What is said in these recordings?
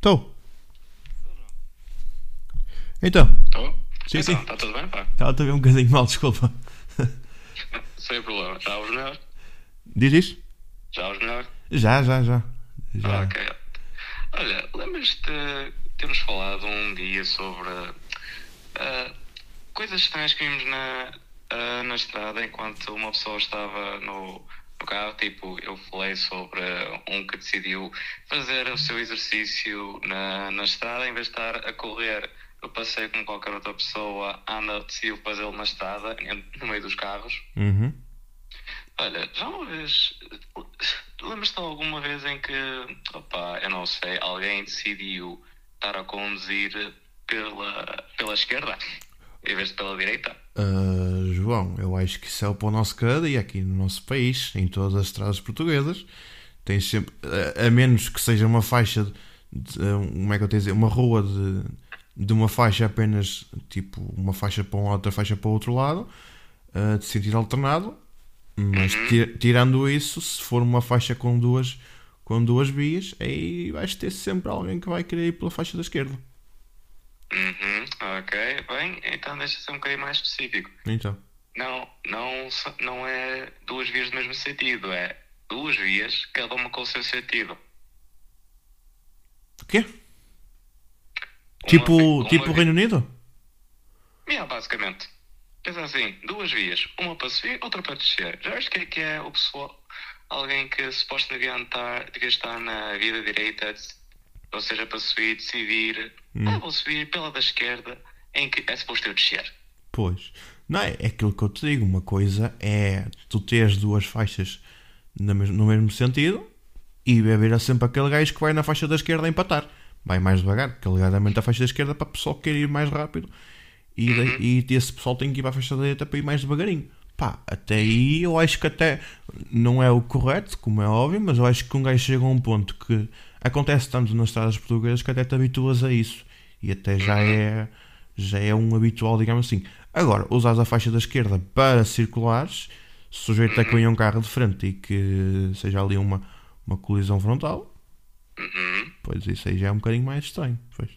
Estou. Então, Estou? Sim, então, sim. Está tudo bem, pá? estava a ver um bocadinho mal, desculpa. Sem problema. Já ouves melhor? Diz isto? Já ouves melhor? Já, já, já. Ah, já. ok. Olha, lembras-te de termos falado um dia sobre ah, coisas estranhas que vimos na, ah, na estrada enquanto uma pessoa estava no, carro? Tipo, eu falei sobre um que decidiu fazer o seu exercício na, na estrada em vez de estar a correr. Eu passei como qualquer outra pessoa, anda, decidiu fazê-lo na estrada, no meio dos carros. Uhum. Olha, já uma vez. Lembras-te alguma vez em que, opa, eu não sei, alguém decidiu estar a conduzir pela, pela esquerda em vez de pela direita? Ah, João, eu acho que isso é o pão nosso cada dia aqui no nosso país, em todas as estradas portuguesas. Tens sempre, a, a menos que seja uma faixa, de, como é que eu tenho a dizer, uma rua de, de uma faixa apenas, tipo, uma faixa para um lado, outra faixa para o outro lado, ah, de sentido alternado. Mas ti- tirando isso, se for uma faixa com duas, com duas vias, aí vais ter sempre alguém que vai querer ir pela faixa da esquerda. Uhum, ok, bem, então deixa ser um bocadinho mais específico. Então, Não, não, não é duas vias do mesmo sentido, é duas vias, cada uma com o seu sentido. o quê? Uma Tipo, uma tipo Reino Unido? Yeah, basicamente. Pensa assim, duas vias, uma para subir, outra para descer. Já viste o que é que é o pessoal? Alguém que supostamente devia estar, devia estar na via da direita, ou seja, para subir, decidir, ah, vou subir pela da esquerda, em que é suposto eu descer. Pois. Não, é é aquilo que eu te digo. Uma coisa é tu teres duas faixas na mes- no mesmo sentido e haver sempre aquele gajo que vai na faixa da esquerda a empatar. Vai mais devagar, porque alegadamente a faixa da esquerda é para o pessoal que quer ir mais rápido e, Uhum. e esse pessoal tem que ir para a faixa da direita para ir mais devagarinho. Pá, até aí eu acho que até não é o correto, como é óbvio, mas eu acho que um gajo chega a um ponto que acontece tanto nas estradas portuguesas que até te habituas a isso e até já Uhum. é já é um habitual, digamos assim. Agora, usas a faixa da esquerda para circulares, sujeito a que venha um carro de frente e que seja ali uma, uma colisão frontal, Uhum. pois isso aí já é um bocadinho mais estranho. Pois.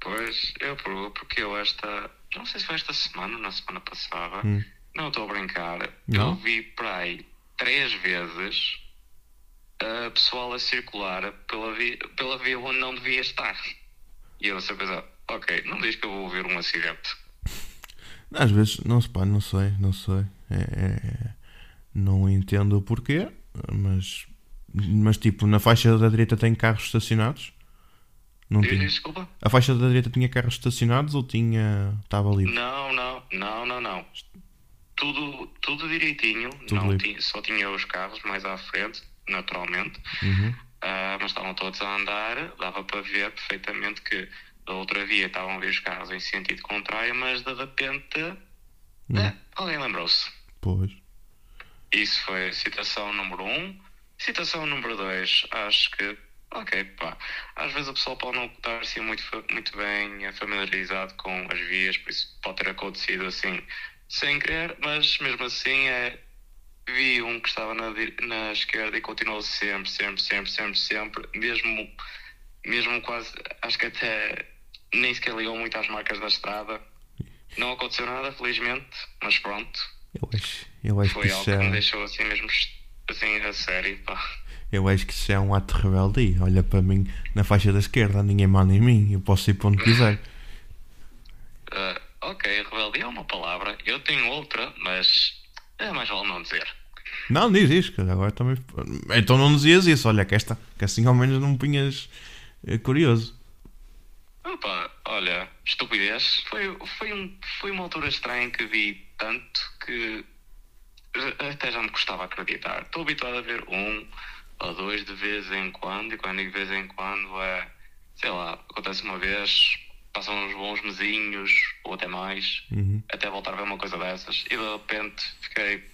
Pois, eu pergunto porque eu esta. Não sei se foi esta semana ou na semana passada. Hum. Não estou a brincar. Não? Eu vi para aí três vezes a pessoal a circular pela via, pela via onde não devia estar. E eu só pensar, ok, não diz que eu vou ouvir um acidente. Às vezes, não se pá, não sei, não sei. É- é- não entendo o porquê, mas, mas tipo, na faixa da direita tem carros estacionados? Não tinha. Desculpa? A faixa da direita tinha carros estacionados ou tinha. estava livre? Não, não, não, não, não. Tudo, tudo direitinho. não livre. tinha, só tinha os carros mais à frente, naturalmente. Uhum. Ah, mas estavam todos a andar, dava para ver perfeitamente que da outra via estavam a ver os carros em sentido contrário, mas de repente eh, alguém lembrou-se. Pois. Isso foi citação número um. Citação número dois, acho que, ok, pá, às vezes o pessoal pode não estar assim muito, muito bem familiarizado com as vias, por isso pode ter acontecido assim sem querer, mas mesmo assim é, vi um que estava na, na esquerda e continuou sempre, sempre, sempre, sempre, sempre, mesmo, mesmo quase, acho que até nem sequer ligou muito às marcas da estrada. Não aconteceu nada, felizmente, mas pronto. Eu acho, eu acho que Foi algo isso que me é. deixou assim mesmo assim a sério, pá. Eu acho que isso é um ato de rebeldia. Olha para mim na faixa da esquerda, ninguém manda em mim, eu posso ir para onde quiser. Ah, ok, rebeldia é uma palavra. Eu tenho outra, mas é mais vale não dizer. Não, diz cara. Agora também. Então não dizias isso, olha que esta, que assim ao menos não me punhas eh, curioso. Opa, olha, estupidez. Foi, foi, um, foi uma altura estranha em que vi tanto que até já me custava acreditar. Estou habituado a ver um ou dois de vez em quando, e quando digo de vez em quando é, sei lá, acontece uma vez, passam uns bons mesinhos, ou até mais, Uhum. até voltar a ver uma coisa dessas, e de repente fiquei.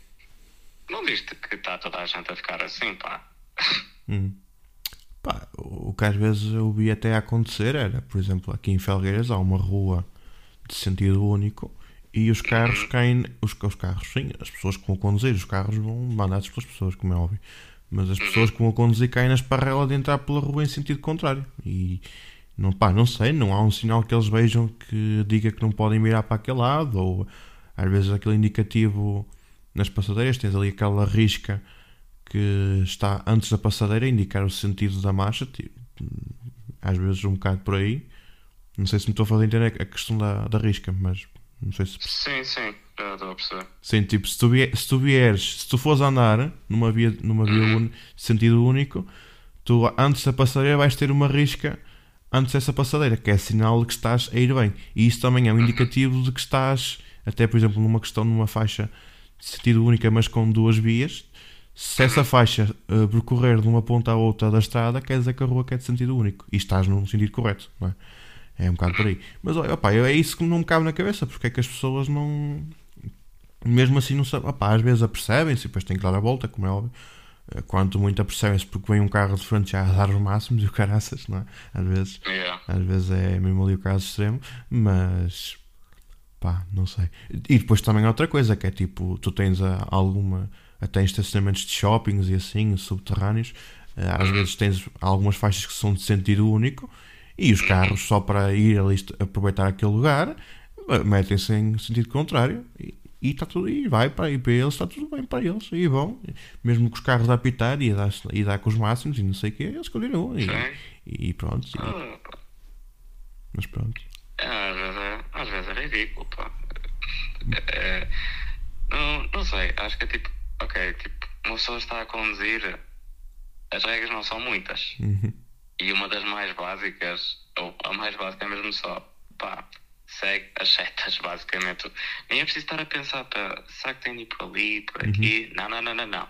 Não viste que está toda a gente a ficar assim, pá? Uhum. Pá, o que às vezes eu vi até acontecer era, por exemplo, aqui em Felgueiras há uma rua de sentido único e os carros caem. Os, os carros, sim, as pessoas que vão conduzir, os carros vão mandados pelas pessoas, como é óbvio. Mas as pessoas que vão conduzir caem na esparrela de entrar pela rua em sentido contrário. E não, pá, não sei, não há um sinal que eles vejam que diga que não podem mirar para aquele lado, ou às vezes aquele indicativo nas passadeiras, tens ali aquela risca que está antes da passadeira a indicar o sentido da marcha, tipo, às vezes um bocado por aí. Não sei se me estou a fazer entender a questão da, da risca, mas não sei se. Sim, sim, já estou a perceber. Sim, tipo, se tu, vier, se tu vieres, se tu fores andar numa via, numa via Uhum. un- sentido único, tu antes da passadeira vais ter uma risca antes dessa passadeira, que é sinal de que estás a ir bem. E isso também é um indicativo de que estás, até por exemplo, numa questão numa faixa de sentido única, mas com duas vias. Se essa faixa eh, percorrer de uma ponta à outra da estrada, quer dizer que a rua é de sentido único. E estás num sentido correto, não é? É um bocado por aí. Mas opá, é isso que não me cabe na cabeça, porque é que as pessoas não. Mesmo assim, não sabem. Opá, às vezes apercebem-se e depois têm que dar a volta, como é óbvio. Eh, Quanto muito apercebem-se porque vem um carro de frente já a dar os máximos e o caraças, não é? Às vezes, Yeah. às vezes é mesmo ali o caso extremo, mas. pá, não sei. E depois também há outra coisa, que é tipo, tu tens a- alguma. até em estacionamentos de shoppings e assim, subterrâneos, eh, às vezes tens algumas faixas que são de sentido único e os carros, só para ir ali aproveitar aquele lugar, eh, metem-se em sentido contrário e, e está tudo e vai para, e para eles, está tudo bem para eles e vão, mesmo com os carros a apitar e a dar, e dar com os máximos e não sei o que, eles continuam e, e pronto. e- Ah, mas pronto. Às vezes é, às vezes é ridículo, pá. É, não, não sei, acho que é tipo, ok, tipo, uma pessoa está a conduzir, as regras não são muitas. Uhum. E uma das mais básicas, ou a mais básica é mesmo só, pá, segue as setas, basicamente. Nem é preciso estar a pensar, pá, será que tem de ir por ali, por aqui? Não, não, não, não, não.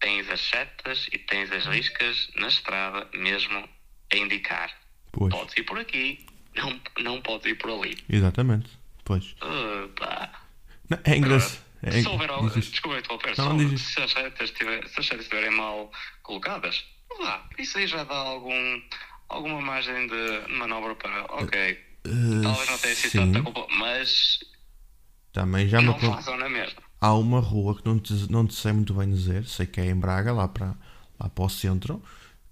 Tens as setas e tens as riscas na estrada mesmo a indicar. Pois, Podes ir por aqui, não, não podes ir por ali. exatamente. Pois. Uh. Não, é engraçado. É, Se houver algo. Desculpa interromper, Não, não se as setas estiver- se as setas estiverem mal colocadas, lá, isso aí já dá algum, alguma margem de manobra para. Ok, Talvez não tenha sido sim, tanta culpa, mas também já me não façam na mesma. Há uma rua que não te, não te sei muito bem dizer, sei que é em Braga, lá para, lá para o centro,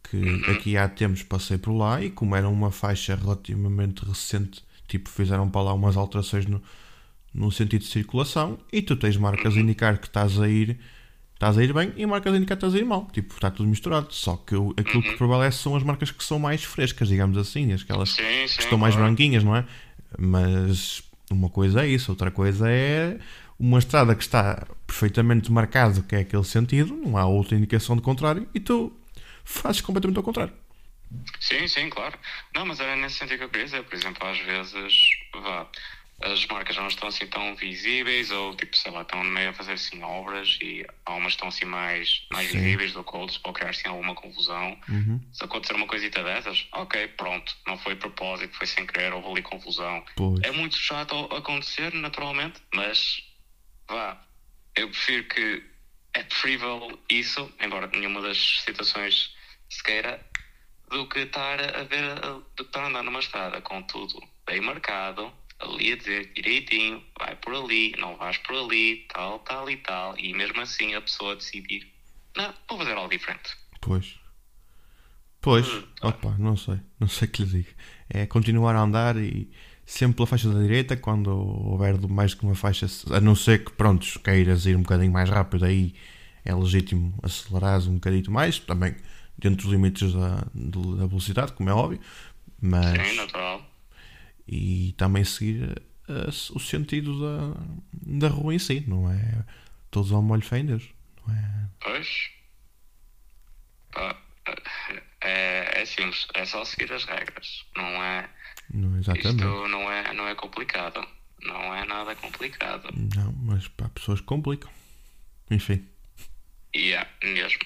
que Uhum. aqui há tempos passei por lá e como era uma faixa relativamente recente, tipo, fizeram para lá umas alterações no, no sentido de circulação e tu tens marcas Uhum. a indicar que estás a ir estás a ir bem e marcas que estás a ir mal. Tipo, está tudo misturado. Só que o- aquilo Uhum. que prevalece são as marcas que são mais frescas, digamos assim, Sim, que sim. estão mais claro. branquinhas, não é? Mas uma coisa é isso, outra coisa é uma estrada que está perfeitamente marcado que é aquele sentido, não há outra indicação de contrário e tu fazes completamente ao contrário. Sim, sim, claro. Não, mas era nesse sentido que eu queria dizer. Por exemplo, às vezes, vá, as marcas não estão assim tão visíveis ou, tipo, sei lá, estão meio a fazer assim obras e há umas que estão assim mais, mais Sim. visíveis do que outras para criar assim alguma confusão. Uhum. Se acontecer uma coisita dessas, ok, pronto, não foi propósito, foi sem querer, houve ali confusão. Pois. É muito chato acontecer, naturalmente, mas vá, eu prefiro que é preferível isso, embora nenhuma das situações se queira, do que estar a ver, do que estar a andar numa estrada com tudo bem marcado, ali a dizer direitinho, vai por ali, não vais por ali, tal, tal e tal, e mesmo assim a pessoa decidir, não, vou fazer algo diferente. Pois. Pois, Hum. opa, não sei, não sei o que lhe digo. É continuar a andar e sempre pela faixa da direita, quando houver mais que uma faixa, a não ser que, prontos, queiras ir um bocadinho mais rápido, aí é legítimo acelerares um bocadinho mais, também dentro dos limites da, da velocidade, como é óbvio, mas Sim, natural. E também seguir eh, o sentido da, da rua em si, não é todos ao molho fé em Deus, não é? Pois. Pá, É, é simples, é só seguir as regras. Não é. Não exatamente. Isto não é, não é complicado. Não é nada complicado. Não, mas para pessoas complicam. Enfim. E é mesmo.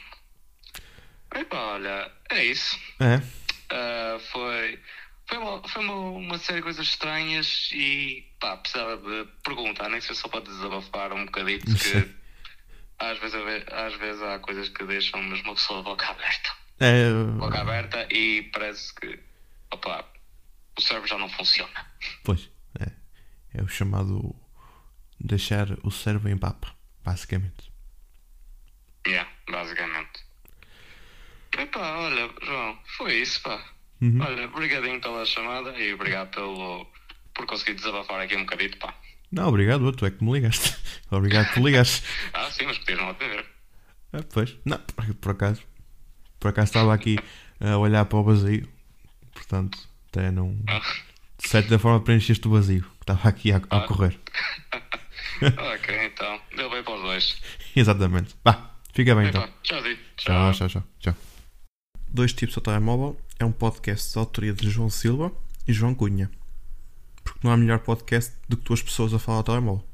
Epá, olha, é isso. É, Ah, foi foi, uma, foi uma, uma série de coisas estranhas e pá, precisava de perguntar, nem sei só para desabafar um bocadito, Sim. que às vezes, às vezes há coisas que deixam mesmo uma pessoa boca aberta. é, boca aberta e parece que opa, o cérebro já não funciona. pois, é, é o chamado deixar o cérebro em papo, basicamente. Yeah. basicamente. Epá, olha, João, foi isso, pá. Uhum. Olha, obrigadinho pela chamada e obrigado pelo, por conseguir desabafar aqui um bocadito, pá. Não, obrigado, tu é que me ligaste. Obrigado por ligares. Ah, sim, mas podias não atender. Ah, pois. Não, por, por acaso. Por acaso estava aqui a olhar para o vazio. Portanto, até não. Ah, De certa forma preencheste o vazio. que Estava aqui a, a Ah. correr. ok, então. Deu bem para os dois. Exatamente. Vá, fica bem então. Epá, tchau, Tchau, tchau, tchau, tchau. Dois tipos ao telemóvel é um podcast de autoria de João Silva e João Cunha. Porque não há melhor podcast do que duas pessoas a falar ao telemóvel.